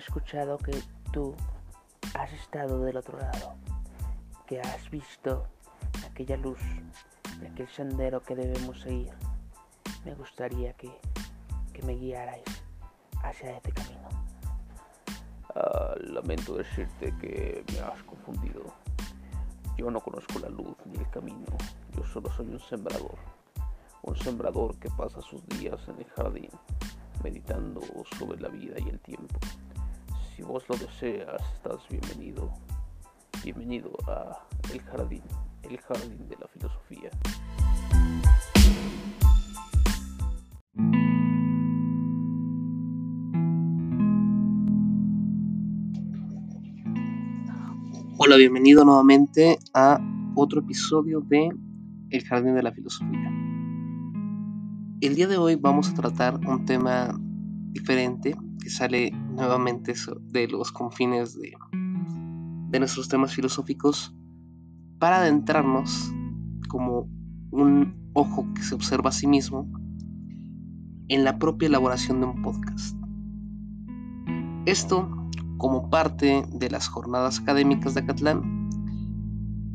escuchado que tú has estado del otro lado, que has visto aquella luz de aquel sendero que debemos seguir. Me gustaría que, que me guiarais hacia este camino. Ah, lamento decirte que me has confundido. Yo no conozco la luz ni el camino. Yo solo soy un sembrador. Un sembrador que pasa sus días en el jardín, meditando sobre la vida y el tiempo. Vos lo deseas, estás bienvenido. Bienvenido a El Jardín, el Jardín de la Filosofía. Hola, bienvenido nuevamente a otro episodio de El Jardín de la Filosofía. El día de hoy vamos a tratar un tema diferente que sale nuevamente de los confines de, de nuestros temas filosóficos para adentrarnos como un ojo que se observa a sí mismo en la propia elaboración de un podcast. Esto como parte de las jornadas académicas de Acatlán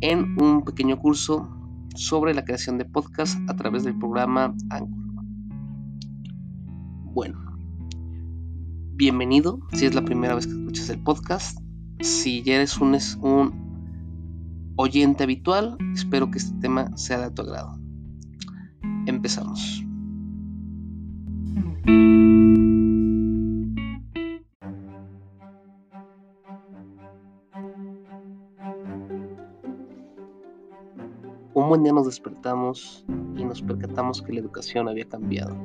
en un pequeño curso sobre la creación de podcast a través del programa Anchor. Bueno, bienvenido si es la primera vez que escuchas el podcast. Si ya eres un, oyente habitual, espero que este tema sea de tu agrado. Empezamos. Un buen día nos despertamos y nos percatamos que la educación había cambiado.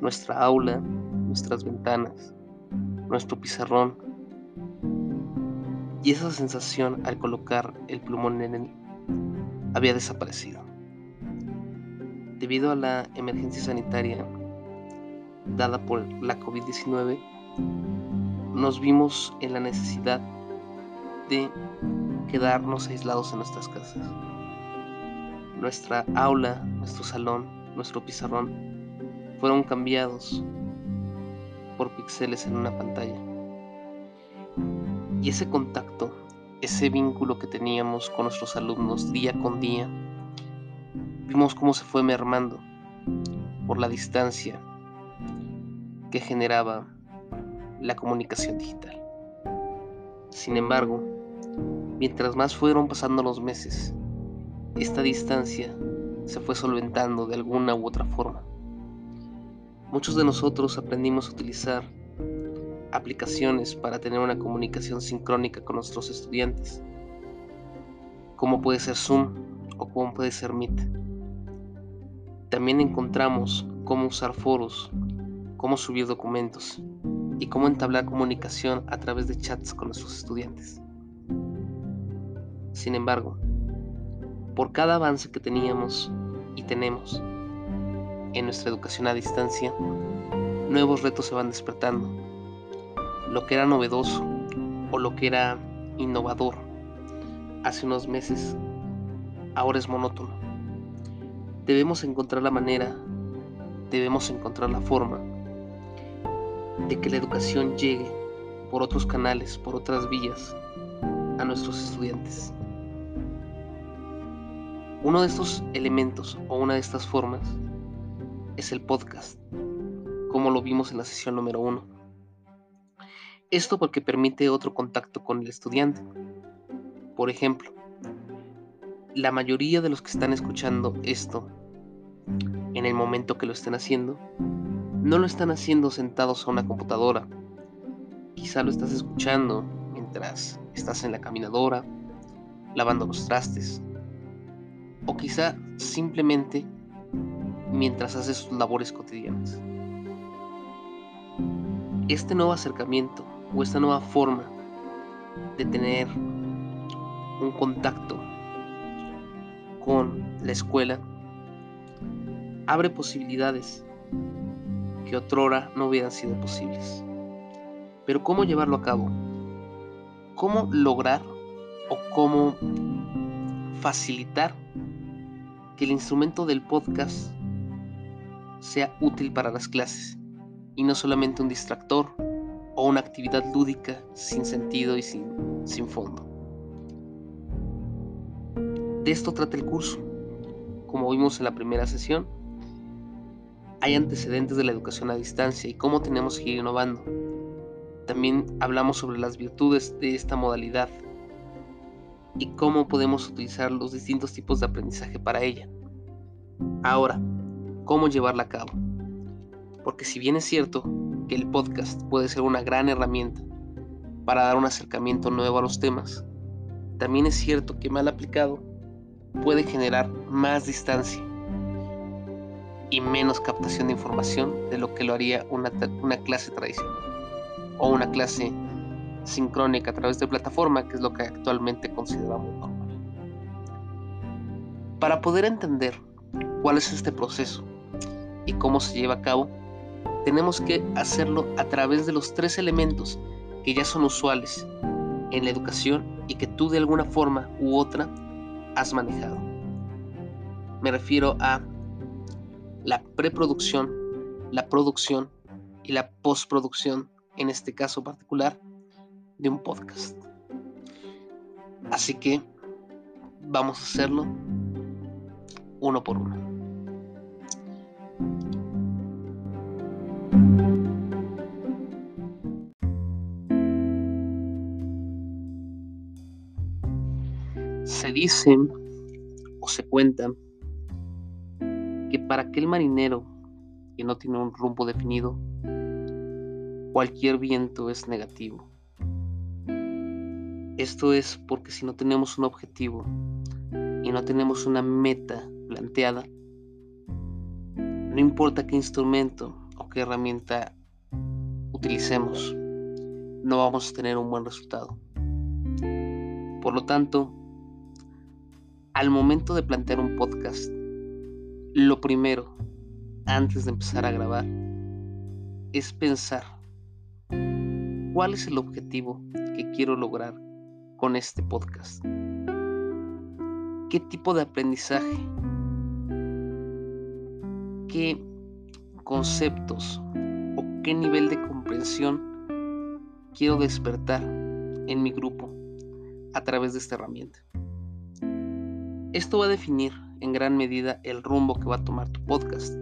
Nuestra aula, nuestras ventanas, nuestro pizarrón y esa sensación al colocar el plumón en él había desaparecido. Debido a la emergencia sanitaria dada por la COVID-19, nos vimos en la necesidad de quedarnos aislados en nuestras casas nuestra aula, nuestro salón, nuestro pizarrón fueron cambiados por píxeles en una pantalla. Y ese contacto, ese vínculo que teníamos con nuestros alumnos día con día, vimos cómo se fue mermando por la distancia que generaba la comunicación digital. Sin embargo, mientras más fueron pasando los meses esta distancia se fue solventando de alguna u otra forma. Muchos de nosotros aprendimos a utilizar aplicaciones para tener una comunicación sincrónica con nuestros estudiantes, como puede ser Zoom o como puede ser Meet. También encontramos cómo usar foros, cómo subir documentos y cómo entablar comunicación a través de chats con nuestros estudiantes. Sin embargo, por cada avance que teníamos y tenemos en nuestra educación a distancia, nuevos retos se van despertando. Lo que era novedoso o lo que era innovador hace unos meses, ahora es monótono. Debemos encontrar la manera, debemos encontrar la forma de que la educación llegue por otros canales, por otras vías a nuestros estudiantes. Uno de estos elementos o una de estas formas es el podcast, como lo vimos en la sesión número uno. Esto porque permite otro contacto con el estudiante. Por ejemplo, la mayoría de los que están escuchando esto en el momento que lo estén haciendo, no lo están haciendo sentados a una computadora. Quizá lo estás escuchando mientras estás en la caminadora, lavando los trastes, o quizá simplemente mientras haces sus labores cotidianas. Este nuevo acercamiento o esta nueva forma de tener un contacto con la escuela abre posibilidades que otrora no hubieran sido posibles. Pero ¿cómo llevarlo a cabo? ¿Cómo lograr o cómo facilitar que el instrumento del podcast sea útil para las clases y no solamente un distractor o una actividad lúdica sin sentido y sin, sin fondo. De esto trata el curso. Como vimos en la primera sesión, hay antecedentes de la educación a distancia y cómo tenemos que ir innovando. También hablamos sobre las virtudes de esta modalidad y cómo podemos utilizar los distintos tipos de aprendizaje para ella. Ahora, ¿cómo llevarla a cabo? Porque si bien es cierto que el podcast puede ser una gran herramienta para dar un acercamiento nuevo a los temas, también es cierto que mal aplicado puede generar más distancia y menos captación de información de lo que lo haría una, una clase tradicional o una clase sincrónica a través de plataforma, que es lo que actualmente consideramos normal. Para poder entender cuál es este proceso y cómo se lleva a cabo, tenemos que hacerlo a través de los tres elementos que ya son usuales en la educación y que tú de alguna forma u otra has manejado. Me refiero a la preproducción, la producción y la postproducción, en este caso particular, de un podcast. Así que vamos a hacerlo uno por uno. Se dice o se cuenta que para aquel marinero que no tiene un rumbo definido, cualquier viento es negativo. Esto es porque si no tenemos un objetivo y no tenemos una meta planteada, no importa qué instrumento o qué herramienta utilicemos, no vamos a tener un buen resultado. Por lo tanto, al momento de plantear un podcast, lo primero, antes de empezar a grabar, es pensar cuál es el objetivo que quiero lograr con este podcast? ¿Qué tipo de aprendizaje? ¿Qué conceptos o qué nivel de comprensión quiero despertar en mi grupo a través de esta herramienta? Esto va a definir en gran medida el rumbo que va a tomar tu podcast.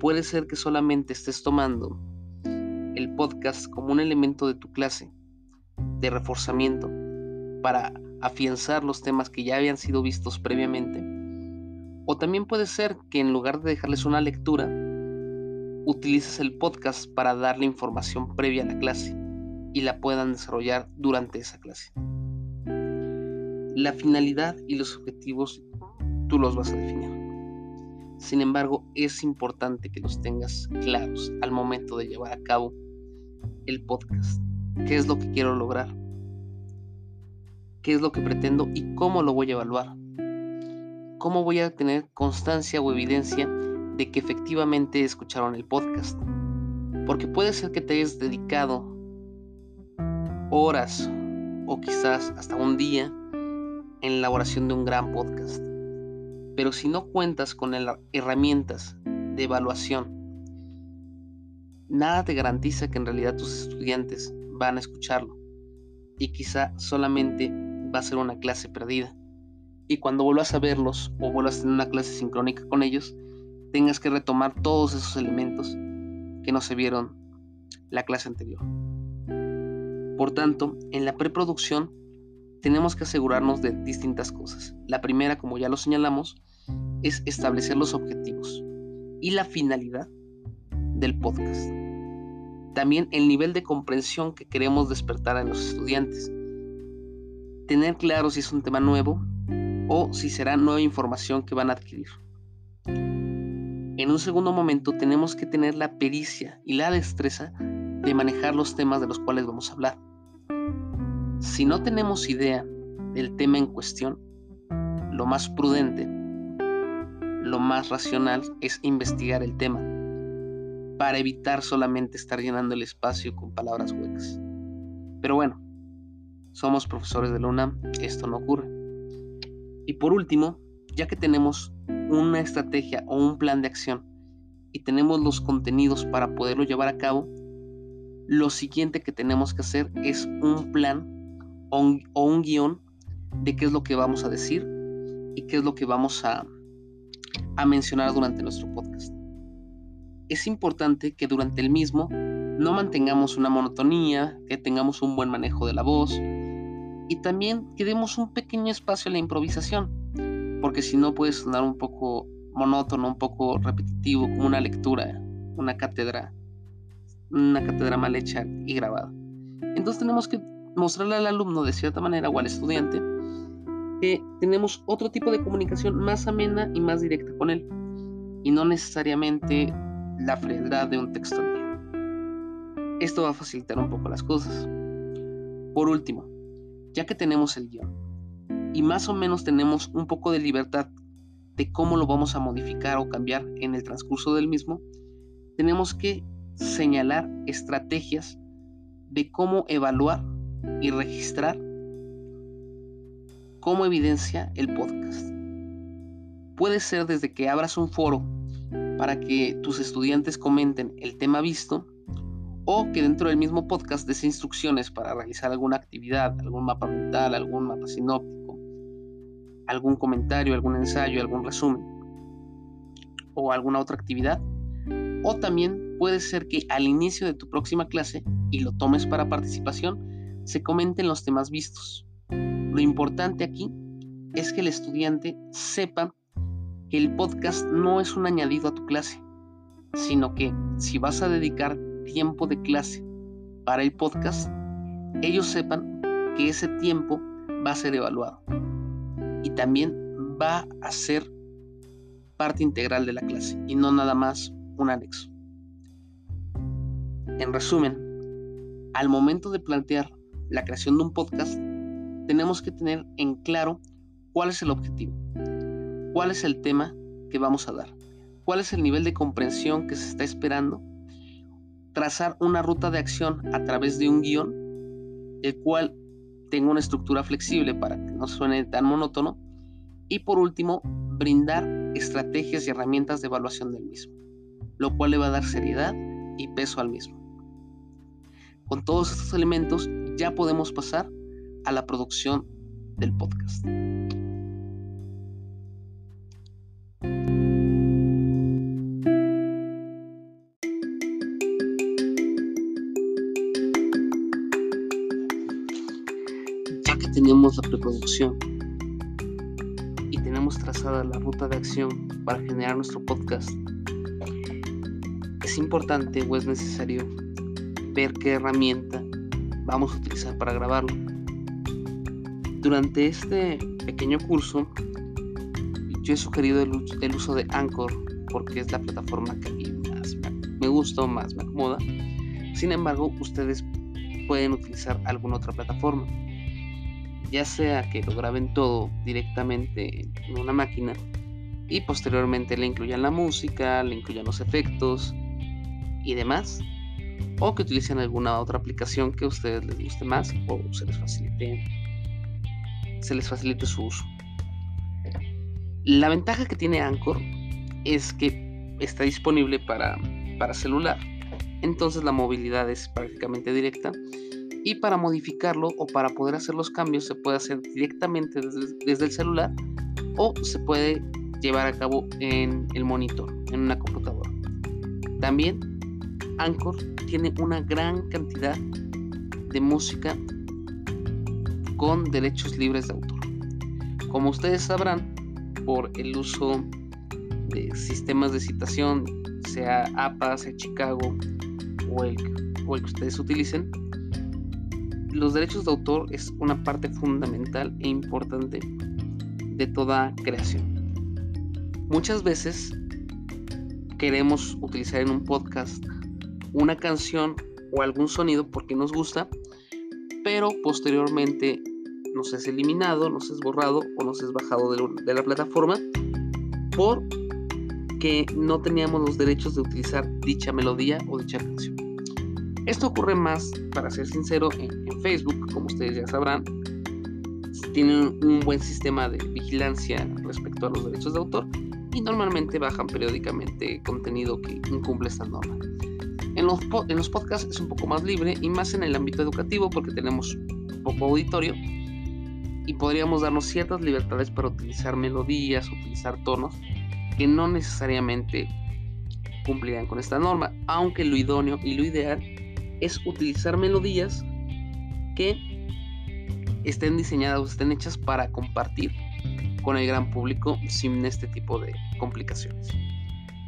Puede ser que solamente estés tomando el podcast como un elemento de tu clase de reforzamiento para afianzar los temas que ya habían sido vistos previamente. O también puede ser que en lugar de dejarles una lectura, utilices el podcast para darle información previa a la clase y la puedan desarrollar durante esa clase. La finalidad y los objetivos tú los vas a definir. Sin embargo, es importante que los tengas claros al momento de llevar a cabo el podcast. ¿Qué es lo que quiero lograr? qué es lo que pretendo y cómo lo voy a evaluar. Cómo voy a tener constancia o evidencia de que efectivamente escucharon el podcast. Porque puede ser que te hayas dedicado horas o quizás hasta un día en la elaboración de un gran podcast. Pero si no cuentas con herramientas de evaluación, nada te garantiza que en realidad tus estudiantes van a escucharlo. Y quizá solamente va a ser una clase perdida. Y cuando vuelvas a verlos o vuelvas a tener una clase sincrónica con ellos, tengas que retomar todos esos elementos que no se vieron la clase anterior. Por tanto, en la preproducción tenemos que asegurarnos de distintas cosas. La primera, como ya lo señalamos, es establecer los objetivos y la finalidad del podcast. También el nivel de comprensión que queremos despertar en los estudiantes tener claro si es un tema nuevo o si será nueva información que van a adquirir. En un segundo momento tenemos que tener la pericia y la destreza de manejar los temas de los cuales vamos a hablar. Si no tenemos idea del tema en cuestión, lo más prudente, lo más racional es investigar el tema para evitar solamente estar llenando el espacio con palabras huecas. Pero bueno, somos profesores de la UNAM, esto no ocurre. Y por último, ya que tenemos una estrategia o un plan de acción y tenemos los contenidos para poderlo llevar a cabo, lo siguiente que tenemos que hacer es un plan o un, guion de qué es lo que vamos a decir y qué es lo que vamos a, mencionar durante nuestro podcast. Es importante que durante el mismo no mantengamos una monotonía, que tengamos un buen manejo de la voz y también que demos un pequeño espacio a la improvisación, porque si no puede sonar un poco monótono, un poco repetitivo, como una lectura, una cátedra, una cátedra mal hecha y grabada. Entonces tenemos que mostrarle al alumno de cierta manera o al estudiante que tenemos otro tipo de comunicación más amena y más directa con él y no necesariamente la frialdad de un texto Esto va a facilitar un poco las cosas. Por último, ya que tenemos el guion y más o menos tenemos un poco de libertad de cómo lo vamos a modificar o cambiar en el transcurso del mismo, tenemos que señalar estrategias de cómo evaluar y registrar como evidencia el podcast. Puede ser desde que abras un foro para que tus estudiantes comenten el tema visto o que dentro del mismo podcast des instrucciones para realizar alguna actividad, algún mapa mental, algún mapa sinóptico, algún comentario, algún ensayo, algún resumen o alguna otra actividad. O también puede ser que al inicio de tu próxima clase y lo tomes para participación, se comenten los temas vistos. Lo importante aquí es que el estudiante sepa que el podcast no es un añadido a tu clase, sino que si vas a dedicar tiempo de clase para el podcast, ellos sepan que ese tiempo va a ser evaluado y también va a ser parte integral de la clase y no nada más un anexo. En resumen, al momento de plantear la creación de un podcast, tenemos que tener en claro cuál es el objetivo, cuál es el tema que vamos a dar, cuál es el nivel de comprensión que se está esperando trazar una ruta de acción a través de un guion, el cual tenga una estructura flexible para que no suene tan monótono. Y por último, brindar estrategias y herramientas de evaluación del mismo, lo cual le va a dar seriedad y peso al mismo. Con todos estos elementos ya podemos pasar a la producción del podcast. tenemos la preproducción y tenemos trazada la ruta de acción para generar nuestro podcast, es importante o es necesario ver qué herramienta vamos a utilizar para grabarlo. Durante este pequeño curso, yo he sugerido el, uso de Anchor porque es la plataforma que a mí más me gusta más me acomoda. Sin embargo, ustedes pueden utilizar alguna otra plataforma ya sea que lo graben todo directamente en una máquina y posteriormente le incluyan la música, le incluyan los efectos y demás, o que utilicen alguna otra aplicación que a ustedes les guste más o se les facilite, se les facilite su uso. La ventaja que tiene Anchor es que está disponible para, para celular, entonces la movilidad es prácticamente directa y para modificarlo o para poder hacer los cambios se puede hacer directamente desde, el celular o se puede llevar a cabo en el monitor, en una computadora. También Anchor tiene una gran cantidad de música con derechos libres de autor. Como ustedes sabrán, por el uso de sistemas de citación, sea APA, sea Chicago o el, o el que ustedes utilicen, los derechos de autor es una parte fundamental e importante de toda creación. Muchas veces queremos utilizar en un podcast una canción o algún sonido porque nos gusta, pero posteriormente nos es eliminado, nos es borrado o nos es bajado de, la plataforma por que no teníamos los derechos de utilizar dicha melodía o dicha canción. Esto ocurre más, para ser sincero, en, Facebook, como ustedes ya sabrán. Tienen un buen sistema de vigilancia respecto a los derechos de autor y normalmente bajan periódicamente contenido que incumple esta norma. En los, en los podcasts es un poco más libre y más en el ámbito educativo porque tenemos poco auditorio y podríamos darnos ciertas libertades para utilizar melodías, utilizar tonos que no necesariamente cumplirían con esta norma, aunque lo idóneo y lo ideal es utilizar melodías que estén diseñadas o estén hechas para compartir con el gran público sin este tipo de complicaciones.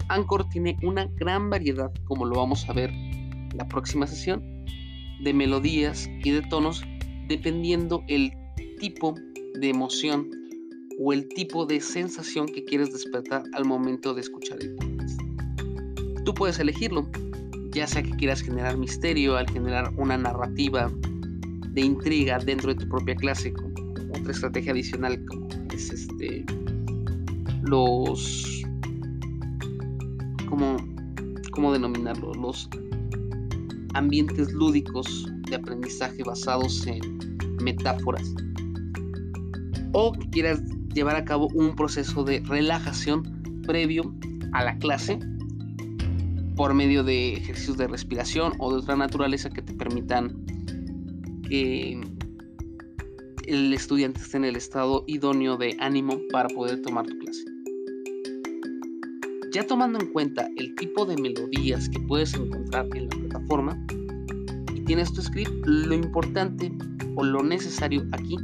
Anchor tiene una gran variedad, como lo vamos a ver en la próxima sesión, de melodías y de tonos dependiendo el tipo de emoción o el tipo de sensación que quieres despertar al momento de escuchar el podcast. Tú puedes elegirlo, ya sea que quieras generar misterio al generar una narrativa de intriga dentro de tu propia clase, como otra estrategia adicional como es este los como cómo denominarlo los ambientes lúdicos de aprendizaje basados en metáforas o que quieras llevar a cabo un proceso de relajación previo a la clase por medio de ejercicios de respiración o de otra naturaleza que te permitan que el estudiante esté en el estado idóneo de ánimo para poder tomar tu clase. Ya tomando en cuenta el tipo de melodías que puedes encontrar en la plataforma y tienes tu script, lo importante o lo necesario aquí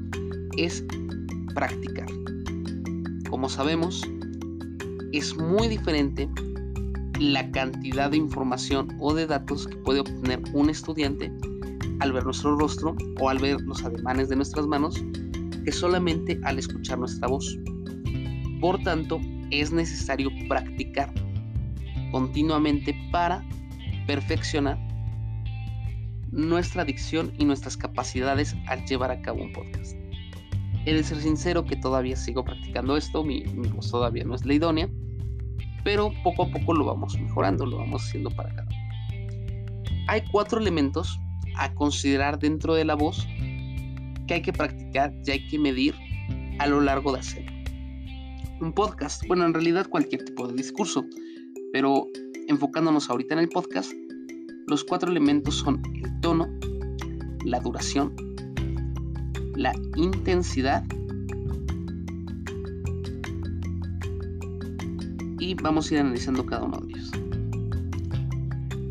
es practicar. Como sabemos, es muy diferente la cantidad de información o de datos que puede obtener un estudiante al ver nuestro rostro o al ver los ademanes de nuestras manos que solamente al escuchar nuestra voz. Por tanto, es necesario practicar continuamente para perfeccionar nuestra dicción y nuestras capacidades al llevar a cabo un podcast. He de ser sincero que todavía sigo practicando esto, mi, mi voz todavía no es la idónea, pero poco a poco lo vamos mejorando, lo vamos haciendo para cada Hay cuatro elementos a considerar dentro de la voz que hay que practicar y hay que medir a lo largo de hacerlo. Un podcast, bueno, en realidad cualquier tipo de discurso, pero enfocándonos ahorita en el podcast, los cuatro elementos son el tono, la duración, la intensidad y vamos a ir analizando cada uno de ellos.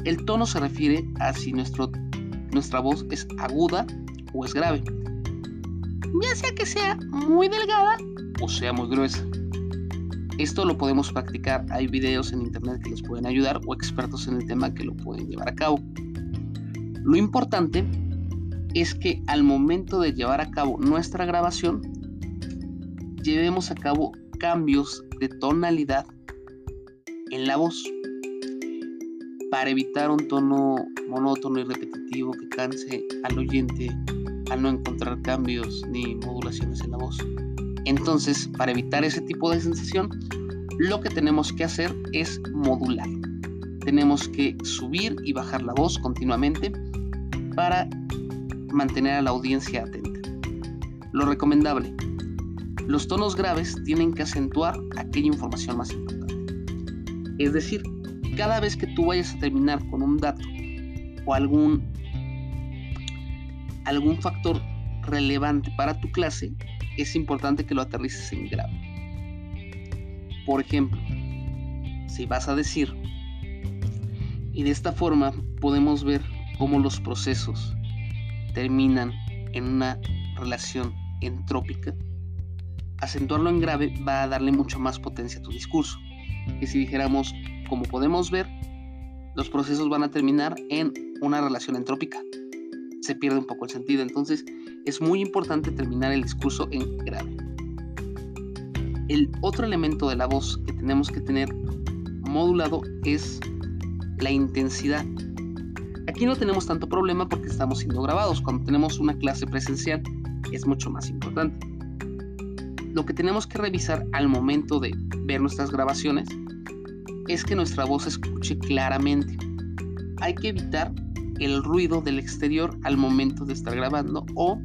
El tono se refiere a si nuestro nuestra voz es aguda o es grave. Ya sea que sea muy delgada o sea muy gruesa. Esto lo podemos practicar, hay videos en internet que les pueden ayudar o expertos en el tema que lo pueden llevar a cabo. Lo importante es que al momento de llevar a cabo nuestra grabación, llevemos a cabo cambios de tonalidad en la voz para evitar un tono monótono y repetitivo que canse al oyente al no encontrar cambios ni modulaciones en la voz. Entonces, para evitar ese tipo de sensación, lo que tenemos que hacer es modular. Tenemos que subir y bajar la voz continuamente para mantener a la audiencia atenta. Lo recomendable. Los tonos graves tienen que acentuar aquella información más importante. Es decir, cada vez que tú vayas a terminar con un dato o algún, algún factor relevante para tu clase, es importante que lo aterrices en grave. Por ejemplo, si vas a decir, y de esta forma podemos ver cómo los procesos terminan en una relación entrópica, acentuarlo en grave va a darle mucho más potencia a tu discurso. Que si dijéramos como podemos ver, los procesos van a terminar en una relación entrópica. Se pierde un poco el sentido, entonces es muy importante terminar el discurso en grave. El otro elemento de la voz que tenemos que tener modulado es la intensidad. Aquí no tenemos tanto problema porque estamos siendo grabados. Cuando tenemos una clase presencial es mucho más importante. Lo que tenemos que revisar al momento de ver nuestras grabaciones es que nuestra voz se escuche claramente. Hay que evitar el ruido del exterior al momento de estar grabando o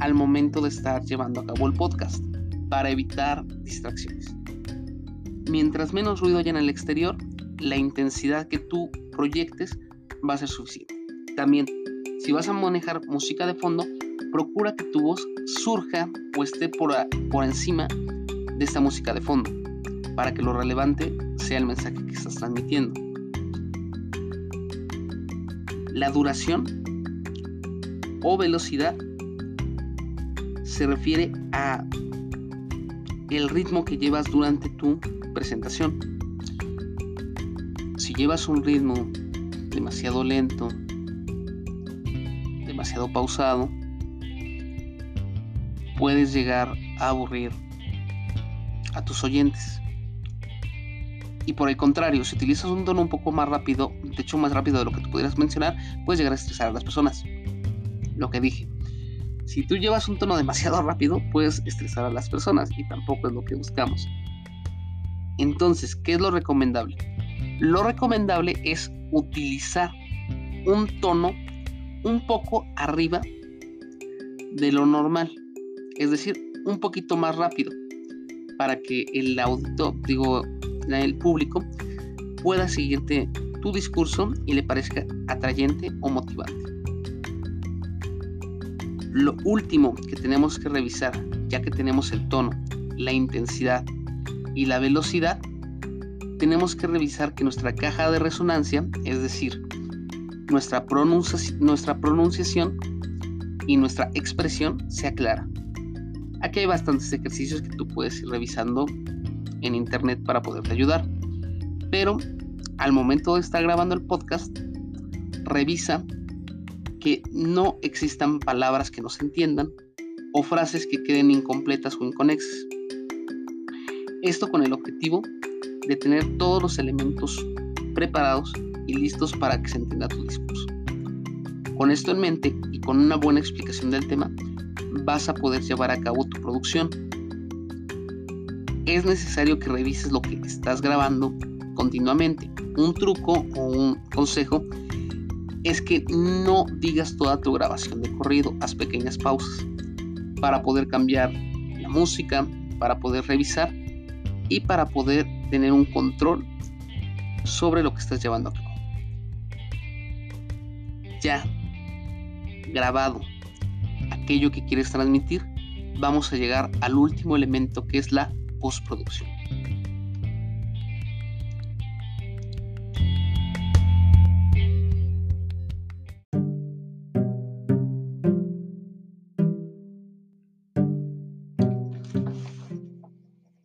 al momento de estar llevando a cabo el podcast para evitar distracciones. Mientras menos ruido haya en el exterior, la intensidad que tú proyectes va a ser suficiente. También, si vas a manejar música de fondo, procura que tu voz surja o esté por, por encima de esta música de fondo, para que lo relevante sea el mensaje que estás transmitiendo. La duración o velocidad se refiere a el ritmo que llevas durante tu presentación. Si llevas un ritmo demasiado lento, demasiado pausado, puedes llegar a aburrir a tus oyentes. Y por el contrario, si utilizas un tono un poco más rápido, de hecho más rápido de lo que tú pudieras mencionar, puedes llegar a estresar a las personas. Lo que dije. Si tú llevas un tono demasiado rápido, puedes estresar a las personas y tampoco es lo que buscamos. Entonces, ¿qué es lo recomendable? Lo recomendable es utilizar un tono un poco arriba de lo normal, es decir, un poquito más rápido, para que el audito, digo, el público pueda seguirte tu discurso y le parezca atrayente o motivante. Lo último que tenemos que revisar, ya que tenemos el tono, la intensidad y la velocidad, tenemos que revisar que nuestra caja de resonancia, es decir, nuestra, nuestra pronunciación y nuestra expresión sea clara. Aquí hay bastantes ejercicios que tú puedes ir revisando en internet para poderte ayudar. Pero al momento de estar grabando el podcast, revisa que no existan palabras que no se entiendan o frases que queden incompletas o inconexas. Esto con el objetivo de tener todos los elementos preparados y listos para que se entienda tu discurso. Con esto en mente y con una buena explicación del tema, vas a poder llevar a cabo tu producción. Es necesario que revises lo que estás grabando continuamente. Un truco o un consejo es que no digas toda tu grabación de corrido, haz pequeñas pausas para poder cambiar la música, para poder revisar y para poder tener un control sobre lo que estás llevando a cabo. Ya grabado aquello que quieres transmitir, vamos a llegar al último elemento que es la postproducción.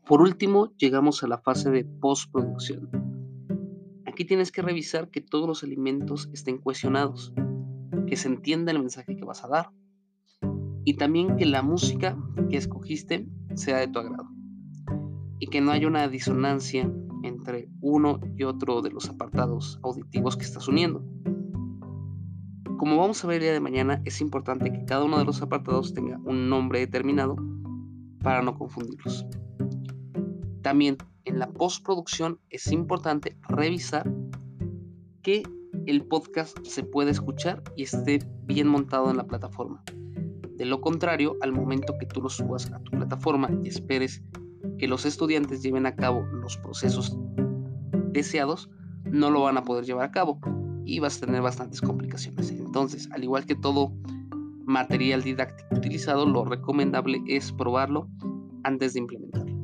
Por último, llegamos a la fase de postproducción. Aquí tienes que revisar que todos los alimentos estén cohesionados, que se entienda el mensaje que vas a dar y también que la música que escogiste sea de tu agrado y que no haya una disonancia entre uno y otro de los apartados auditivos que estás uniendo. Como vamos a ver el día de mañana, es importante que cada uno de los apartados tenga un nombre determinado para no confundirlos. También en la postproducción es importante revisar que el podcast se pueda escuchar y esté bien montado en la plataforma. De lo contrario, al momento que tú lo subas a tu plataforma y esperes que los estudiantes lleven a cabo los procesos deseados, no lo van a poder llevar a cabo y vas a tener bastantes complicaciones. Entonces, al igual que todo material didáctico utilizado, lo recomendable es probarlo antes de implementarlo.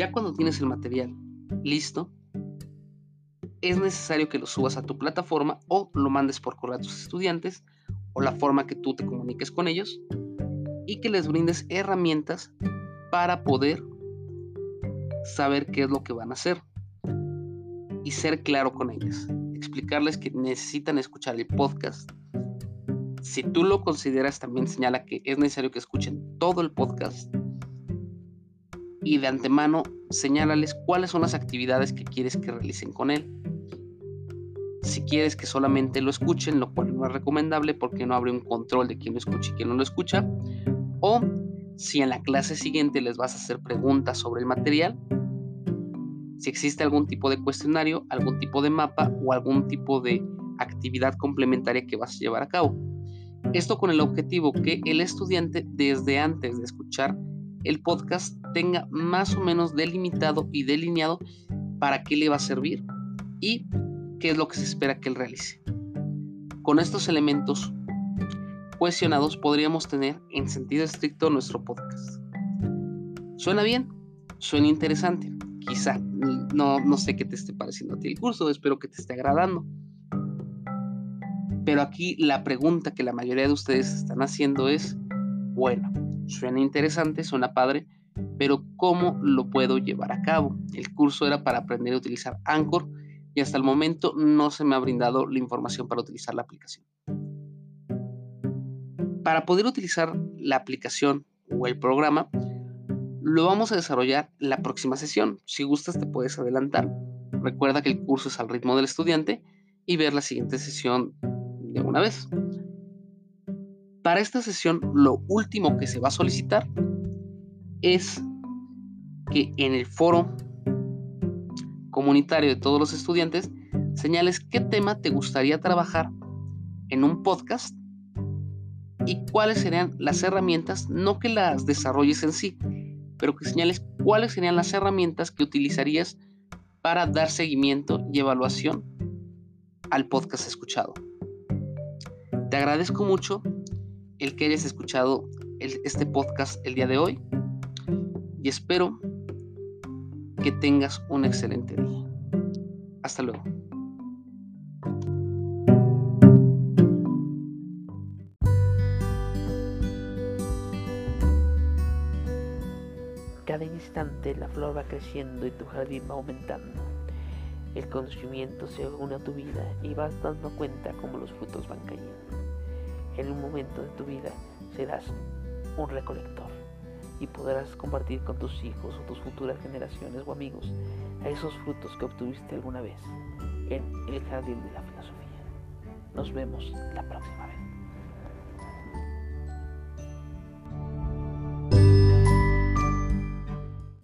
Ya cuando tienes el material listo, es necesario que lo subas a tu plataforma o lo mandes por correo a tus estudiantes o la forma que tú te comuniques con ellos y que les brindes herramientas para poder saber qué es lo que van a hacer y ser claro con ellas. Explicarles que necesitan escuchar el podcast. Si tú lo consideras, también señala que es necesario que escuchen todo el podcast y de antemano señálales cuáles son las actividades que quieres que realicen con él. Si quieres que solamente lo escuchen, lo cual no es recomendable porque no abre un control de quién lo escucha y quién no lo escucha. O si en la clase siguiente les vas a hacer preguntas sobre el material, si existe algún tipo de cuestionario, algún tipo de mapa o algún tipo de actividad complementaria que vas a llevar a cabo. Esto con el objetivo que el estudiante desde antes de escuchar el podcast tenga más o menos delimitado y delineado para qué le va a servir y qué es lo que se espera que él realice. Con estos elementos cuestionados podríamos tener en sentido estricto nuestro podcast. ¿Suena bien? ¿Suena interesante? Quizá. No, no sé qué te esté pareciendo a ti el curso, espero que te esté agradando. Pero aquí la pregunta que la mayoría de ustedes están haciendo es, bueno, suena interesante, suena padre, pero ¿cómo lo puedo llevar a cabo? El curso era para aprender a utilizar Anchor y hasta el momento no se me ha brindado la información para utilizar la aplicación. Para poder utilizar la aplicación o el programa, lo vamos a desarrollar la próxima sesión. Si gustas te puedes adelantar. Recuerda que el curso es al ritmo del estudiante y ver la siguiente sesión de una vez. Para esta sesión lo último que se va a solicitar es que en el foro comunitario de todos los estudiantes señales qué tema te gustaría trabajar en un podcast y cuáles serían las herramientas, no que las desarrolles en sí, pero que señales cuáles serían las herramientas que utilizarías para dar seguimiento y evaluación al podcast escuchado. Te agradezco mucho el que hayas escuchado este podcast el día de hoy y espero que tengas un excelente día. Hasta luego. Cada instante la flor va creciendo y tu jardín va aumentando. El conocimiento se une a tu vida y vas dando cuenta cómo los frutos van cayendo. En un momento de tu vida serás un recolector y podrás compartir con tus hijos o tus futuras generaciones o amigos a esos frutos que obtuviste alguna vez en el jardín de la filosofía. Nos vemos la próxima.